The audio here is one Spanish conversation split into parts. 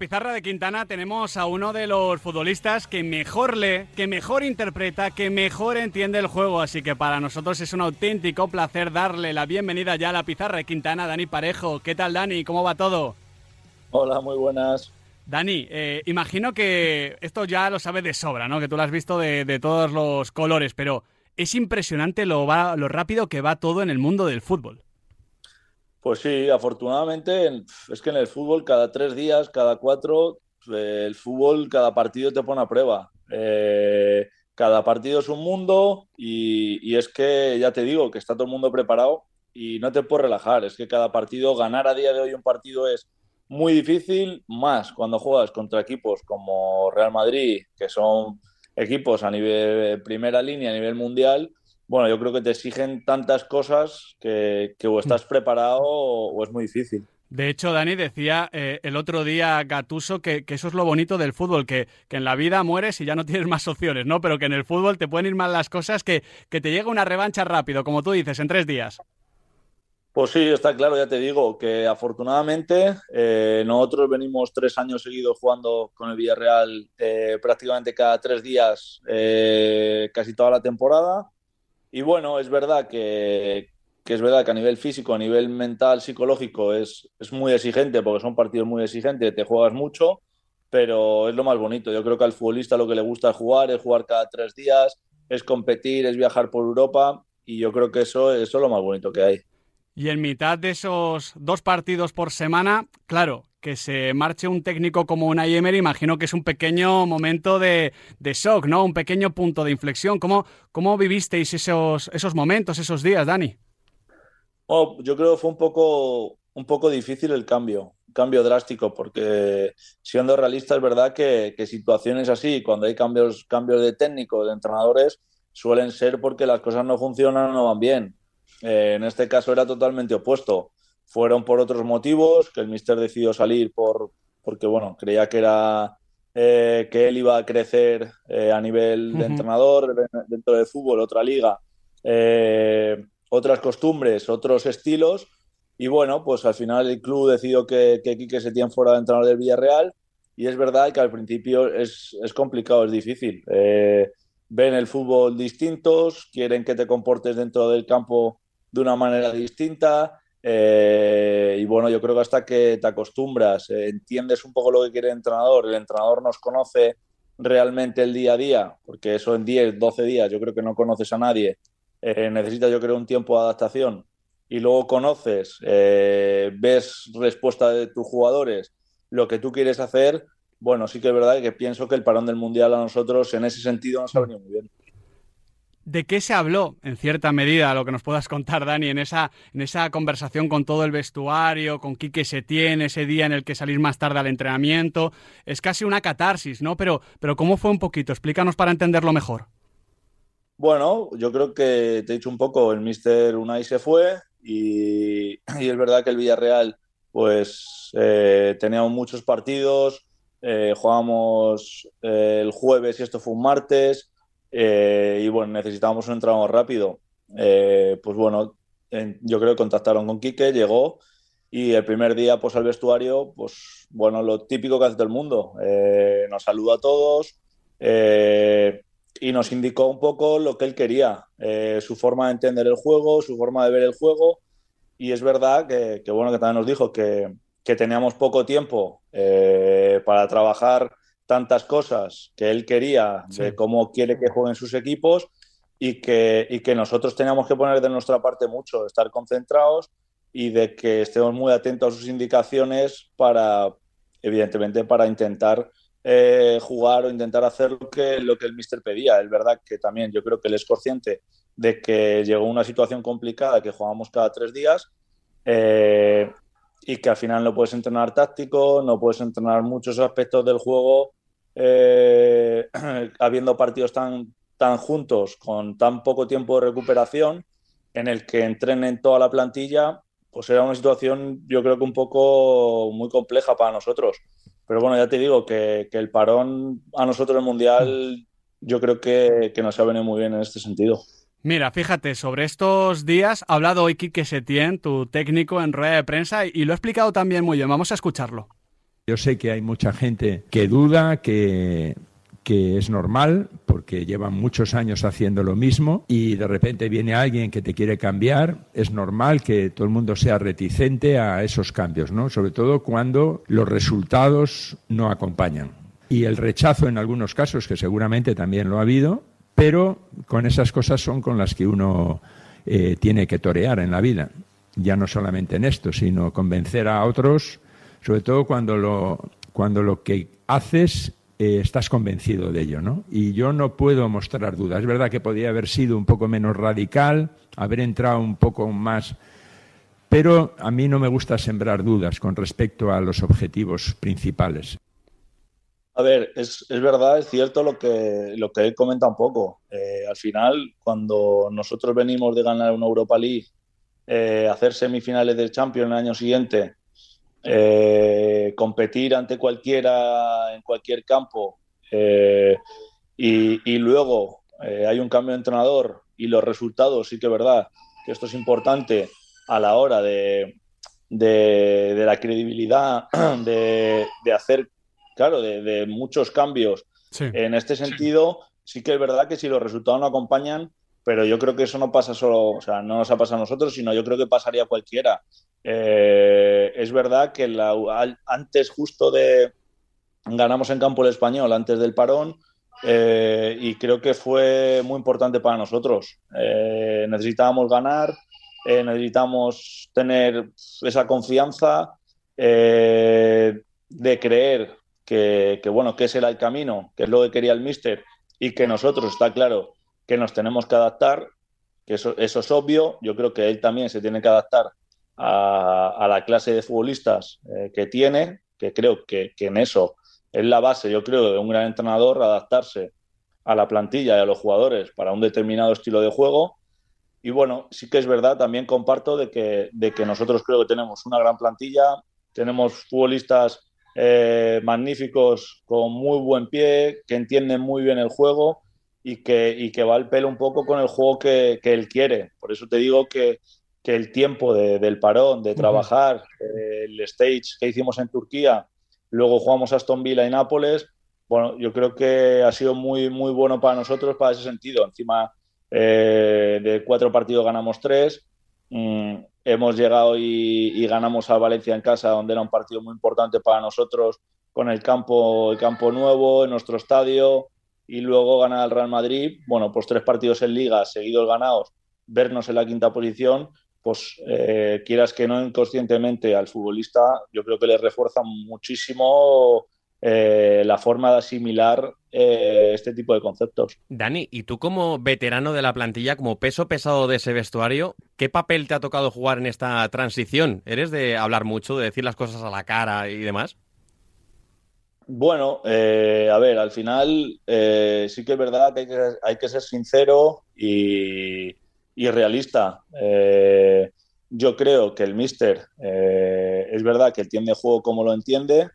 pizarra de Quintana tenemos a uno de los futbolistas que mejor lee, que mejor interpreta, que mejor entiende el juego. Así que para nosotros es un auténtico placer darle la bienvenida ya a la pizarra de Quintana, Dani Parejo. ¿Qué tal, Dani? ¿Cómo va todo? Hola, muy buenas. Dani, eh, imagino que esto ya lo sabes de sobra, ¿no? Que tú lo has visto de, todos los colores, pero es impresionante lo, lo rápido que va todo en el mundo del fútbol. Pues sí, afortunadamente es que en el fútbol cada tres días, cada cuatro, eh, el fútbol, cada partido te pone a prueba. Eh, cada partido es un mundo y, es que ya te digo que está todo el mundo preparado y no te puedes relajar. Es que cada partido, ganar a día de hoy un partido es muy difícil, más cuando juegas contra equipos como Real Madrid, que son equipos a nivel primera línea, a nivel mundial, bueno, yo creo que te exigen tantas cosas que, o mm. estás preparado o, es muy difícil. De hecho, Dani decía eh, el otro día Gatuso que, eso es lo bonito del fútbol, que, en la vida mueres y ya no tienes más opciones, ¿no? Pero que en el fútbol te pueden ir mal las cosas, que, te llega una revancha rápido, como tú dices, en tres días. Pues sí, está claro, ya te digo, que afortunadamente eh, nosotros venimos tres años seguidos jugando con el Villarreal eh, prácticamente cada tres días, casi toda la temporada. Y bueno, es verdad que, es verdad que a nivel físico, a nivel mental, psicológico, es, es muy exigente porque son partidos muy exigentes, te juegas mucho, pero es lo más bonito. Yo creo que al futbolista lo que le gusta jugar, es jugar cada tres días, es competir, es viajar por Europa y yo creo que eso, eso es lo más bonito que hay. Y en mitad de esos dos partidos por semana, claro, que se marche un técnico como una Emery, imagino que es un pequeño momento de, shock, ¿no? Un pequeño punto de inflexión. ¿Cómo, cómo vivisteis esos, esos momentos, esos días, Dani? Oh, yo creo que fue un poco, un poco difícil el cambio, un cambio drástico, porque siendo realista es verdad que, situaciones así, cuando hay cambios, cambios de técnico, de entrenadores, suelen ser porque las cosas no funcionan o no van bien. Eh, en este caso era totalmente opuesto fueron por otros motivos, que el Mister decidió salir por, porque bueno, creía que era eh, que él iba a crecer eh, a nivel de entrenador dentro del fútbol, otra liga, eh, otras costumbres, otros estilos. Y bueno, pues al final el club decidió que, que Quique Setién fuera entrenador del Villarreal. Y es verdad que al principio es, es complicado, es difícil. ven el fútbol distintos, quieren que te comportes dentro del campo de una manera distinta. Eh, y bueno, yo creo que hasta que te acostumbras, eh, entiendes un poco lo que quiere el entrenador, el entrenador nos conoce realmente el día a día, porque eso en 10, 12 días yo creo que no conoces a nadie, eh, necesitas yo creo un tiempo de adaptación y luego conoces, ves respuesta de tus jugadores, lo que tú quieres hacer, bueno, sí que es verdad que pienso que el parón del Mundial a nosotros en ese sentido nos ha venido muy bien. ¿De qué se habló, en cierta medida, lo que nos puedas contar, Dani, en esa, en esa conversación con todo el vestuario, con Quique Setién, ese día en el que salís más tarde al entrenamiento? Es casi una catarsis, ¿no? Pero, pero ¿cómo fue un poquito? Explícanos para entenderlo mejor. Bueno, yo creo que te he dicho un poco, el Mister Unai se fue y, es verdad que el Villarreal, pues eh, teníamos muchos partidos, eh, jugábamos eh, el jueves y esto fue un martes eh, y bueno, necesitábamos un entrenador rápido. Eh, pues bueno, yo creo que contactaron con Quique, llegó y el primer día pues al vestuario, pues bueno, lo típico que hace todo el mundo. Eh, nos saluda a todos y nos indicó un poco lo que él quería, su forma de entender el juego, su forma de ver el juego. Y es verdad que, que bueno, que también nos dijo que, que teníamos poco tiempo para trabajar tantas cosas que él quería, de cómo quiere que jueguen sus equipos y que, y que nosotros teníamos que poner de nuestra parte mucho, estar concentrados y de que estemos muy atentos a sus indicaciones para, evidentemente, para intentar eh, jugar o intentar hacer lo que, lo que el míster pedía. Es verdad que también yo creo que él es consciente de que llegó una situación complicada, que jugamos cada tres días eh, y que al final no puedes entrenar táctico, no puedes entrenar muchos aspectos del juego eh, habiendo partidos tan, tan juntos, con tan poco tiempo de recuperación, en el que entrenen toda la plantilla, pues era una situación yo creo que un poco muy compleja para nosotros. Pero bueno, ya te digo que, el parón a nosotros el Mundial yo creo que, que nos ha venido muy bien en este sentido. Mira, fíjate, sobre estos días ha hablado hoy Quique Setién, tu técnico en rueda de prensa, y lo ha explicado también muy bien. Vamos a escucharlo. Yo sé que hay mucha gente que duda, que es normal porque llevan muchos años haciendo lo mismo y de repente viene alguien que te quiere cambiar, es normal que todo el mundo sea reticente a esos cambios, ¿no? Sobre todo cuando los resultados no acompañan. Y el rechazo en algunos casos, que seguramente también lo ha habido, pero con esas cosas son con las que uno eh, tiene que torear en la vida. Ya no solamente en esto, sino convencer a otros, sobre todo cuando lo, cuando lo que haces eh, estás convencido de ello, ¿no? Y yo no puedo mostrar dudas. Es verdad que podría haber sido un poco menos radical, haber entrado un poco más, pero a mí no me gusta sembrar dudas con respecto a los objetivos principales. A ver, es, verdad, es cierto lo que, lo que él comenta un poco. Eh, al final, cuando nosotros venimos de ganar una Europa League, eh, hacer semifinales del Champions el año siguiente eh, competir ante cualquiera en cualquier campo eh, y, luego eh, hay un cambio de entrenador y los resultados, sí que es verdad que esto es importante a la hora de, de, la credibilidad, de, hacer, claro, de, muchos cambios. En este sentido, sí. que es verdad que si los resultados no acompañan, pero yo creo que eso no pasa solo, o sea, no nos ha pasado a nosotros, sino yo creo que pasaría a cualquiera. Eh, es verdad que antes justo de ganamos en campo el español, antes del parón, eh, y creo que fue muy importante para nosotros. Eh, necesitábamos ganar, necesitamos tener esa confianza de creer que, bueno, que ese era el camino, que es lo que quería el míster, y que nosotros, está claro, que nos tenemos que adaptar, que eso, eso es obvio, yo creo que él también se tiene que adaptar a, la clase de futbolistas eh, que tiene, que creo que, en eso es la base, yo creo, de un gran entrenador, adaptarse a la plantilla y a los jugadores para un determinado estilo de juego. Y bueno, sí que es verdad, también comparto de que, de que nosotros creo que tenemos una gran plantilla, tenemos futbolistas eh, magníficos con muy buen pie, que entienden muy bien el juego y que, y que va al pelo un poco con el juego que, que él quiere. Por eso te digo que, que el tiempo del parón, de trabajar, el stage que hicimos en Turquía, luego jugamos a Aston Villa y Nápoles, bueno, yo creo que ha sido muy, muy bueno para nosotros para ese sentido. Encima eh, de cuatro partidos ganamos tres. Mm, hemos llegado y, ganamos a Valencia en casa, donde era un partido muy importante para nosotros, con el campo, el campo nuevo, en nuestro estadio, y luego ganar al Real Madrid. Bueno, pues tres partidos en liga seguidos ganados, vernos en la quinta posición, pues eh, quieras que no inconscientemente al futbolista, yo creo que le refuerza muchísimo eh, la forma de asimilar eh, este tipo de conceptos. Dani, y tú como veterano de la plantilla, como peso pesado de ese vestuario, ¿qué papel te ha tocado jugar en esta transición? ¿Eres de hablar mucho, de decir las cosas a la cara y demás? Bueno, a ver, al final sí que es verdad que hay que ser sincero y, realista. Eh, yo creo que el Mister eh, es verdad que entiende el juego como lo entiende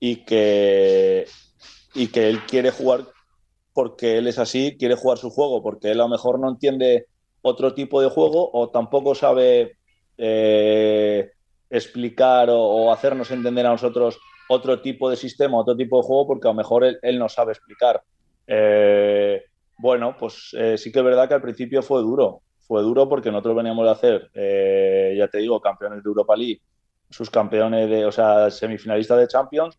y que, y que él quiere jugar porque él es así, quiere jugar su juego, porque él a lo mejor no entiende otro tipo de juego o tampoco sabe eh, explicar o, hacernos entender a nosotros otro tipo de sistema, otro tipo de juego, porque a lo mejor él, no sabe explicar. Bueno, pues eh, sí que es verdad que al principio fue duro. Fue duro porque nosotros veníamos de hacer, eh, ya te digo, campeones de Europa League, sus campeones de, o sea, semifinalistas de Champions.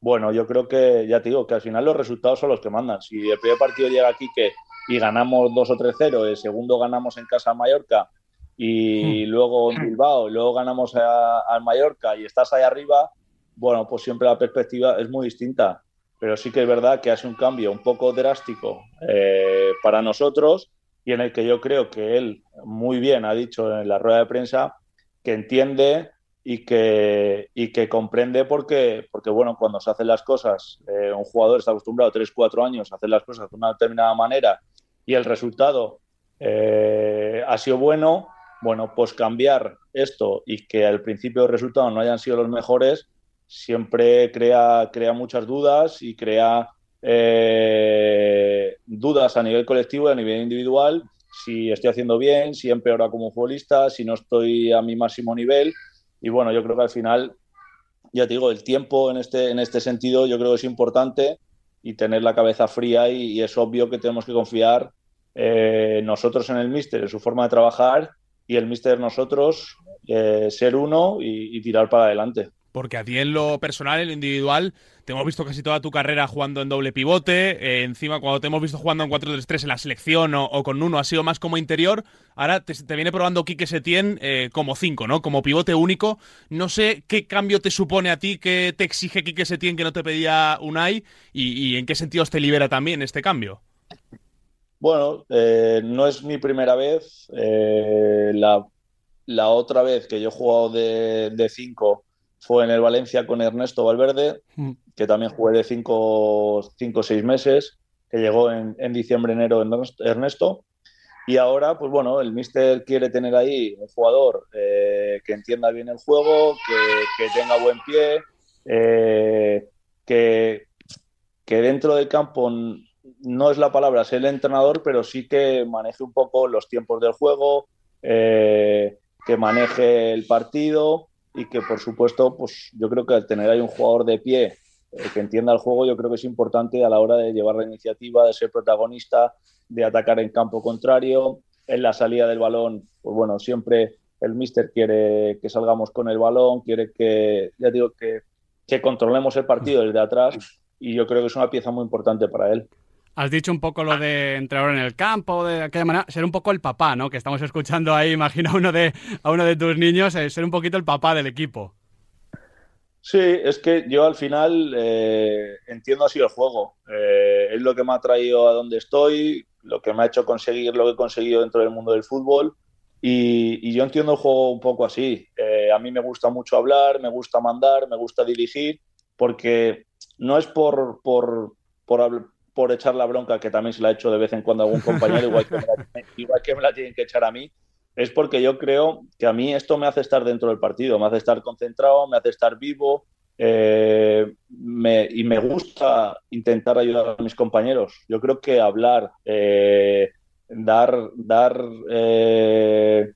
Bueno, yo creo que, ya te digo, que al final los resultados son los que mandan. Si el primer partido llega aquí que, y ganamos 2 o 3-0, el segundo ganamos en casa a Mallorca y hmm. luego en Bilbao, y luego ganamos al Mallorca y estás ahí arriba, bueno, pues siempre la perspectiva es muy distinta pero sí que es verdad que hace un cambio un poco drástico eh, para nosotros y en el que yo creo que él muy bien ha dicho en la rueda de prensa que entiende y que, y que comprende porque, porque, bueno, cuando se hacen las cosas, eh, un jugador está acostumbrado 3, 4 años a hacer las cosas de una determinada manera y el resultado eh, ha sido bueno, bueno, pues cambiar esto y que al principio los resultados no hayan sido los mejores, siempre crea, crea muchas dudas y crea eh, dudas a nivel colectivo y a nivel individual, si estoy haciendo bien, si empeora como futbolista, si no estoy a mi máximo nivel. Y bueno, yo creo que al final ya te digo, el tiempo en este, en este sentido yo creo que es importante y tener la cabeza fría y, es obvio que tenemos que confiar eh, nosotros en el míster, en su forma de trabajar y el míster nosotros eh, ser uno y tirar para adelante porque a ti en lo personal, en lo individual, te hemos visto casi toda tu carrera jugando en doble pivote. Eh, encima, cuando te hemos visto jugando en 4-3-3 en la selección o, con uno, ha sido más como interior. Ahora te, viene probando Quique Setién eh, como 5, ¿no? Como pivote único. No sé qué cambio te supone a ti, qué te exige Quique Setién que no te pedía Unai y, y en qué sentidos te libera también este cambio. Bueno, eh, no es mi primera vez. la, la, otra vez que yo he jugado de 5 fue en el Valencia con Ernesto Valverde, mm. que también jugué de 5 o 6 meses, que llegó en, diciembre, enero Ernesto. Y ahora, pues bueno, el míster quiere tener ahí un jugador eh, que entienda bien el juego, que, tenga buen pie, eh, que, que dentro del campo no es la palabra ser el entrenador, pero sí que maneje un poco los tiempos del juego, eh, que maneje el partido y que por supuesto, pues yo creo que al tener ahí un jugador de pie eh, que entienda el juego, yo creo que es importante a la hora de llevar la iniciativa, de ser protagonista, de atacar en campo contrario, en la salida del balón, pues bueno, siempre el míster quiere que salgamos con el balón, quiere que, ya digo, que, que controlemos el partido desde atrás y yo creo que es una pieza muy importante para él. Has dicho un poco lo de entrar en el campo, de aquella manera, ser un poco el papá, ¿no? Que estamos escuchando ahí, imagino a uno de, a uno de tus niños, eh, ser un poquito el papá del equipo. Sí, es que yo al final eh, entiendo así el juego. Eh, es lo que me ha traído a donde estoy, lo que me ha hecho conseguir lo que he conseguido dentro del mundo del fútbol. Y, y yo entiendo el juego un poco así. a mí me gusta mucho hablar, me gusta mandar, me gusta dirigir, porque no es por, por, por, por echar la bronca, que también se la ha hecho de vez en cuando a algún compañero, igual que, me la, igual que me la tienen que echar a mí, es porque yo creo que a mí esto me hace estar dentro del partido, me hace estar concentrado, me hace estar vivo eh, y me gusta intentar ayudar a mis compañeros. Yo creo que hablar, eh, dar, dar eh,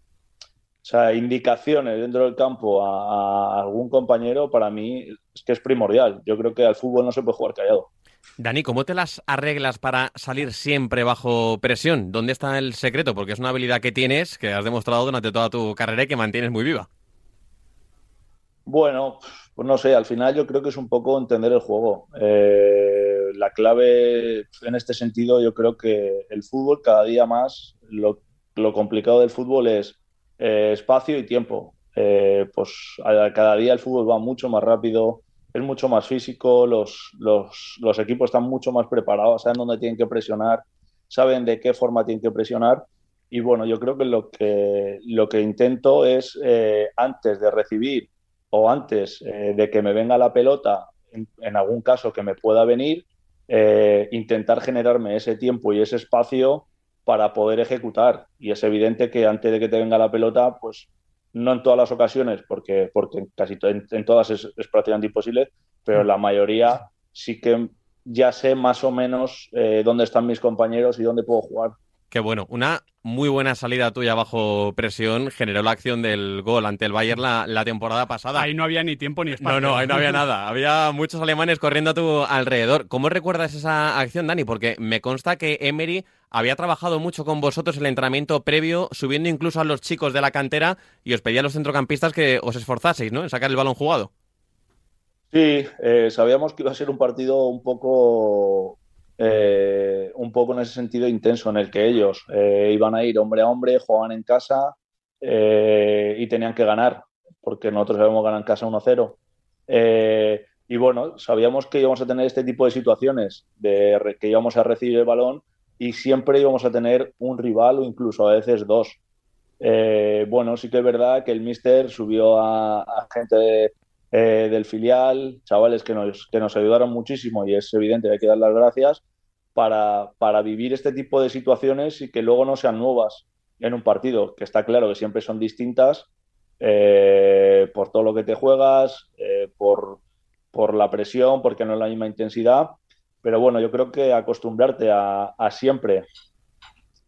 indicaciones dentro del campo a algún compañero, para mí es que es primordial. Yo creo que al fútbol no se puede jugar callado. Dani, ¿cómo te las arreglas para salir siempre bajo presión? ¿Dónde está el secreto? Porque es una habilidad que tienes, que has demostrado durante toda tu carrera y que mantienes muy viva. Bueno, pues no sé, al final yo creo que es un poco entender el juego. Eh, la clave en este sentido, yo creo que el fútbol cada día más, lo, complicado del fútbol es eh, espacio y tiempo. Eh, pues cada día el fútbol va mucho más rápido, es mucho más físico, los, los, equipos están mucho más preparados, saben dónde tienen que presionar, saben de qué forma tienen que presionar. Y bueno, yo creo que lo que, lo que intento es, eh, antes de recibir o antes eh, de que me venga la pelota, en, algún caso que me pueda venir, eh, intentar generarme ese tiempo y ese espacio para poder ejecutar. Y es evidente que antes de que te venga la pelota, pues no en todas las ocasiones, porque, porque casi en, todas es, prácticamente imposible, pero en la mayoría sí que ya sé más o menos eh, dónde están mis compañeros y dónde puedo jugar. Qué bueno. Una muy buena salida tuya bajo presión generó la acción del gol ante el Bayern la, temporada pasada. Ahí no había ni tiempo ni espacio. No, no, ahí no había nada. Había muchos alemanes corriendo a tu alrededor. ¿Cómo recuerdas esa acción, Dani? Porque me consta que Emery había trabajado mucho con vosotros el entrenamiento previo, subiendo incluso a los chicos de la cantera y os pedía a los centrocampistas que os esforzaseis, ¿no? En sacar el balón jugado. Sí, eh, sabíamos que iba a ser un partido un poco eh, un poco en ese sentido intenso, en el que ellos eh, iban a ir hombre a hombre, jugaban en casa y tenían que ganar, porque nosotros habíamos ganado en casa 1-0. y bueno, sabíamos que íbamos a tener este tipo de situaciones, de que íbamos a recibir el balón y siempre íbamos a tener un rival o incluso a veces dos. bueno, sí que es verdad que el Mister subió a, gente eh, del filial, chavales que nos, que nos ayudaron muchísimo y es evidente hay que dar las gracias para, para vivir este tipo de situaciones y que luego no sean nuevas en un partido, que está claro que siempre son distintas eh, por todo lo que te juegas, eh, por, por, la presión, porque no es la misma intensidad. Pero bueno, yo creo que acostumbrarte a, siempre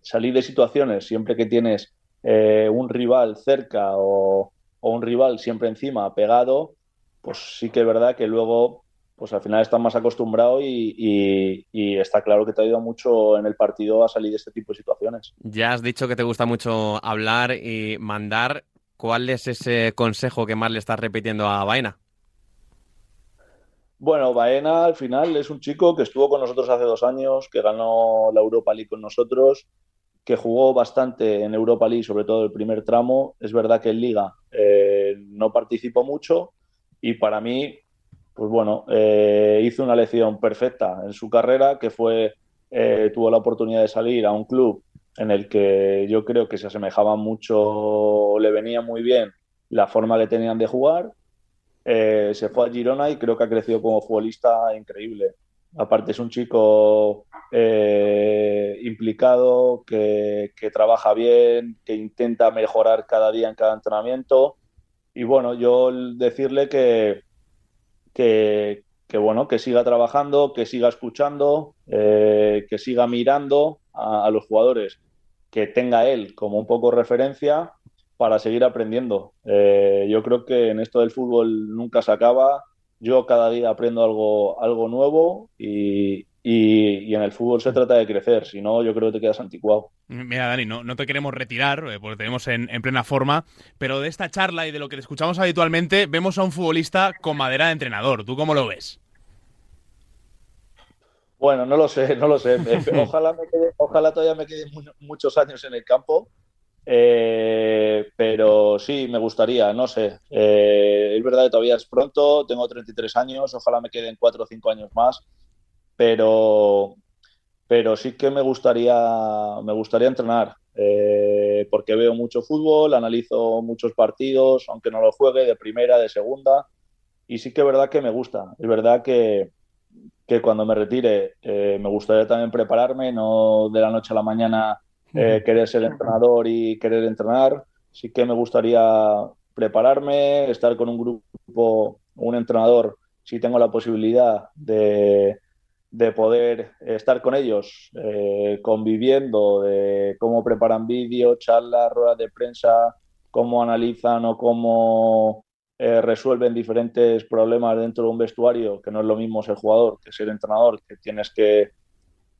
salir de situaciones, siempre que tienes un rival cerca o, un rival siempre encima, pegado, pues sí que es verdad que luego pues al final estás más acostumbrado y, está claro que te ha ayudado mucho en el partido a salir de este tipo de situaciones. Ya has dicho que te gusta mucho hablar y mandar. ¿Cuál es ese consejo que más le estás repitiendo a Baena? Bueno, Baena al final es un chico que estuvo con nosotros hace dos años, que ganó la Europa League con nosotros, que jugó bastante en Europa League, sobre todo el primer tramo. Es verdad que en Liga eh, no participó mucho y para mí pues bueno, eh, hizo una lección perfecta en su carrera, que fue, eh, tuvo la oportunidad de salir a un club en el que yo creo que se asemejaba mucho, le venía muy bien la forma que tenían de jugar. Eh, se fue a Girona y creo que ha crecido como futbolista increíble. Aparte es un chico implicado, que, que, trabaja bien, que intenta mejorar cada día en cada entrenamiento. Y bueno, yo decirle que, que, bueno, que siga trabajando, que siga escuchando, eh, que siga mirando a, los jugadores, que tenga él como un poco referencia para seguir aprendiendo. Eh, yo creo que en esto del fútbol nunca se acaba. Yo cada día aprendo algo, algo nuevo y, y, en el fútbol se trata de crecer, si no, yo creo que te quedas anticuado. Mira, Dani, no, no te queremos retirar, eh, porque tenemos en, plena forma, pero de esta charla y de lo que escuchamos habitualmente, vemos a un futbolista con madera de entrenador. ¿Tú cómo lo ves? Bueno, no lo sé, no lo sé. Ojalá, ojalá todavía me quede muchos años en el campo, eh, pero sí, me gustaría, no sé. Eh, es verdad que todavía es pronto, tengo 33 años, ojalá me queden 4 o 5 años más pero, pero sí que me gustaría, me gustaría entrenar, eh, porque veo mucho fútbol, analizo muchos partidos, aunque no lo juegue de primera, de segunda, y sí que es verdad que me gusta. Es verdad que, que cuando me retire eh, me gustaría también prepararme, no de la noche a la mañana eh, querer ser entrenador y querer entrenar. Sí que me gustaría prepararme, estar con un grupo, un entrenador, si tengo la posibilidad de, de poder estar con ellos eh, conviviendo, de cómo preparan vídeos, charlas, ruedas de prensa, cómo analizan o cómo eh, resuelven diferentes problemas dentro de un vestuario, que no es lo mismo ser jugador que ser entrenador, que tienes que,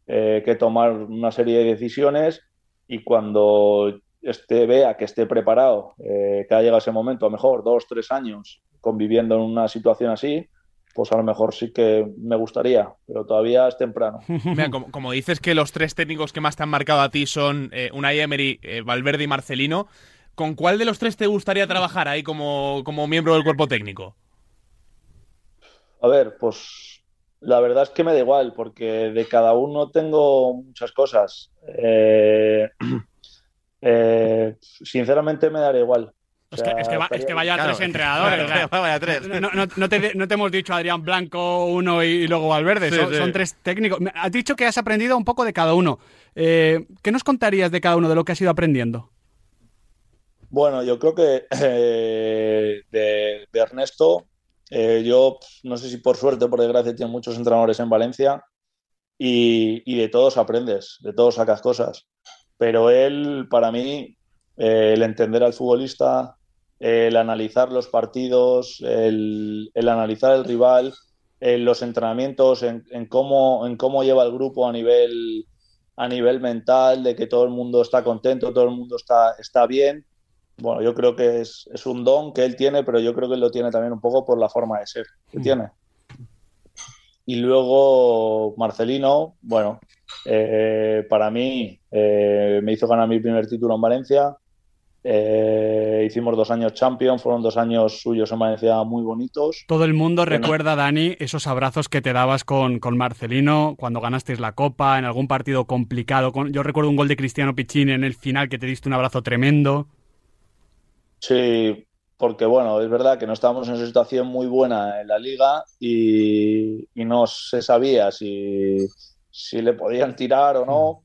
eh, que tomar una serie de decisiones y cuando esté, vea que esté preparado, que ha llegado ese momento, a lo mejor dos, tres años conviviendo en una situación así, pues a lo mejor sí que me gustaría, pero todavía es temprano. Mira, como, dices que los tres técnicos que más te han marcado a ti son eh, Unai Emery, eh, Valverde y Marcelino, ¿con cuál de los tres te gustaría trabajar ahí como, miembro del cuerpo técnico? A ver, pues la verdad es que me da igual, porque de cada uno tengo muchas cosas. Eh, sinceramente me dará igual. Es que, es, que vaya tres entrenadores. vaya tres. No, te, hemos dicho Adrián Blanco, uno y, luego Valverde. son, tres técnicos. Has dicho que has aprendido un poco de cada uno. Eh, ¿Qué nos contarías de cada uno, de lo que has ido aprendiendo? Bueno, yo creo que eh, de, Ernesto, eh, yo no sé si por suerte o por desgracia tiene muchos entrenadores en Valencia y, de todos aprendes, de todos sacas cosas. Pero él, para mí, el entender al futbolista, el analizar los partidos, el, analizar el rival, en los entrenamientos, en, cómo, lleva el grupo a nivel, mental, de que todo el mundo está contento, todo el mundo está bien. Bueno, yo creo que es, un don que él tiene, pero yo creo que él lo tiene también un poco por la forma de ser que mm. tiene. Y luego Marcelino, bueno, eh, para mí eh, me hizo ganar mi primer título en Valencia, eh, hicimos dos años champion, fueron dos años suyos en Valencia muy bonitos. Todo el mundo recuerda, Dani, esos abrazos que te dabas con, con, Marcelino cuando ganasteis la Copa, en algún partido complicado. yo recuerdo un gol de Cristiano Piccini en el final que te diste un abrazo tremendo. Sí, porque bueno, es verdad que no estábamos en una situación muy buena en la liga y, no se sabía si, si le podían tirar o no.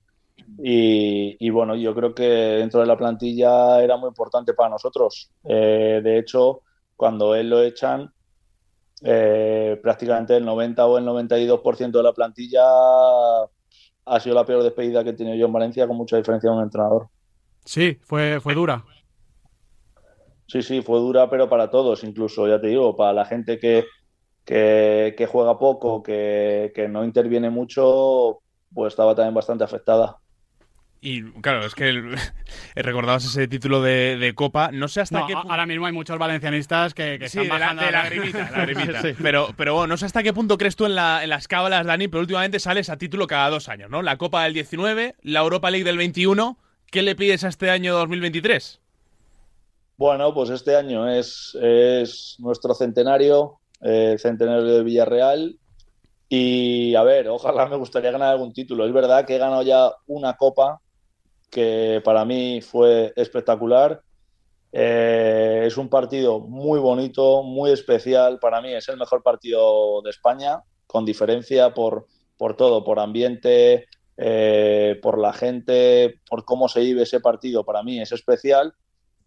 Y, bueno, yo creo que dentro de la plantilla era muy importante para nosotros. Eh, de hecho, cuando él lo echan, eh, prácticamente el 90 o el 92% de la plantilla ha sido la peor despedida que he tenido yo en Valencia, con mucha diferencia de un entrenador. Sí, fue, fue dura. Sí, sí, fue dura, pero para todos, incluso, ya te digo, para la gente que, que, que juega poco, que, que no interviene mucho, pues estaba también bastante afectada. Y claro, es que el, recordabas ese título de, de, Copa. No sé hasta no, qué punto. Ahora mismo hay muchos valencianistas que, que sí, están de, la, de sí. pero, pero bueno, no sé hasta qué punto crees tú en, la, en las cábalas, Dani, pero últimamente sales a título cada dos años, ¿no? La Copa del 19, la Europa League del 21. ¿Qué le pides a este año 2023? Bueno, pues este año es, es nuestro centenario, eh, el centenario de Villarreal. Y a ver, ojalá me gustaría ganar algún título. Es verdad que he ganado ya una copa que para mí fue espectacular. Eh, es un partido muy bonito, muy especial. Para mí es el mejor partido de España, con diferencia por, por todo, por ambiente, eh, por la gente, por cómo se vive ese partido. Para mí es especial.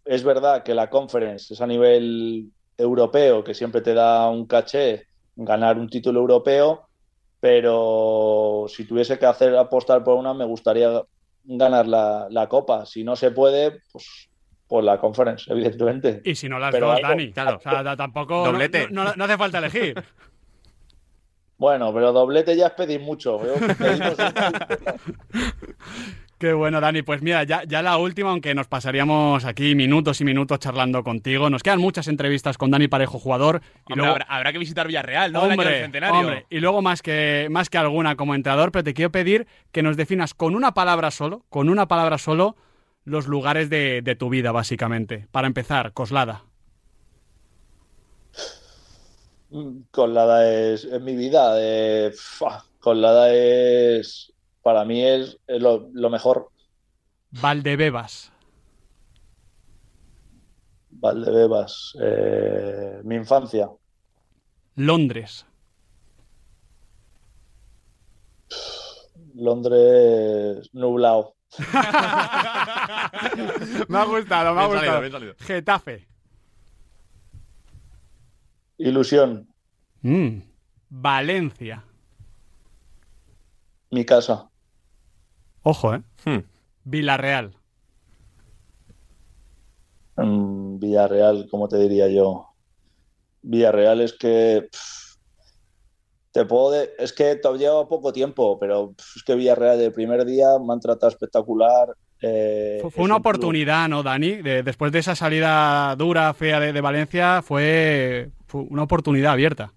Es verdad que la conference es a nivel europeo, que siempre te da un caché ganar un título europeo, pero si tuviese que hacer apostar por una, me gustaría ganar la, la, copa. Si no se puede, pues por la conference, evidentemente. Y si no las Pero dos, algo- Dani. Claro. O sea, tampoco. no- Doblete. No, no- no hace falta elegir. Bueno, pero doblete ya es pedir mucho. Qué bueno, Dani. Pues mira, ya, ya la última, aunque nos pasaríamos aquí minutos y minutos charlando contigo. Nos quedan muchas entrevistas con Dani Parejo, jugador. Y Hombre, luego, habrá, habrá que visitar Villarreal, ¿no? El año del hombre, centenario. hombre, y luego más que, más que alguna como entrenador, pero te quiero pedir que nos definas con una palabra solo, con una palabra solo, los lugares de, de tu vida, básicamente. Para empezar, Coslada. Colada es, es mi vida. eh, fua, Colada es, para mí es, lo, lo mejor. Valdebebas. Valdebebas, eh, mi infancia. Londres. Londres, nublado. me ha gustado, me ha Bien salido, gustado. bien salido. Getafe. Ilusión, Mm. Valencia. mi casa. Ojo, ¿eh? Hmm. Villarreal. Mm, Villarreal, ¿cómo te diría yo? Villarreal es que pff, te puedo de- es que te lleva poco tiempo, pero pff, es que Villarreal el primer día me han tratado espectacular. eh, Fue, una club- oportunidad, ¿no, Dani? De- después de esa salida dura, fea de, de Valencia, fue, fue una oportunidad abierta.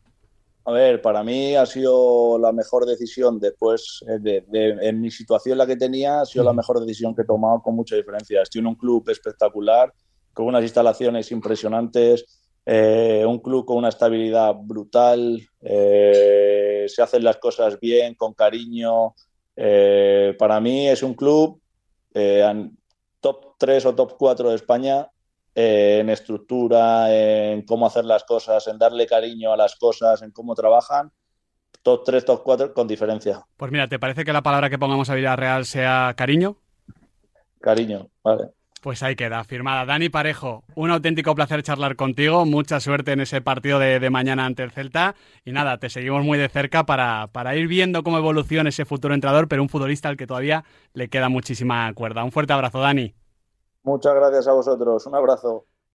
A ver, para mí ha sido la mejor decisión después eh, de, de- en mi situación la que tenía, ha sido la mejor decisión que he tomado con mucha diferencia. Estoy en un club espectacular, con unas instalaciones impresionantes, eh, un club con una estabilidad brutal, eh, se hacen las cosas bien, con cariño. Eh, para mí es un club top 3 o top 4 de España eh, en estructura, en cómo hacer las cosas, en darle cariño a las cosas, en cómo trabajan. Top 3, top 4 con diferencia. Pues mira, ¿te parece que la palabra que pongamos a Villarreal sea cariño? Cariño, vale. Pues ahí queda, firmada. Dani Parejo, un auténtico placer charlar contigo. Mucha suerte en ese partido de, de mañana ante el Celta. Y nada, te seguimos muy de cerca para, para ir viendo cómo evoluciona ese futuro entrenador, pero un futbolista al que todavía le queda muchísima cuerda. Un fuerte abrazo, Dani. Muchas gracias a vosotros. Un abrazo.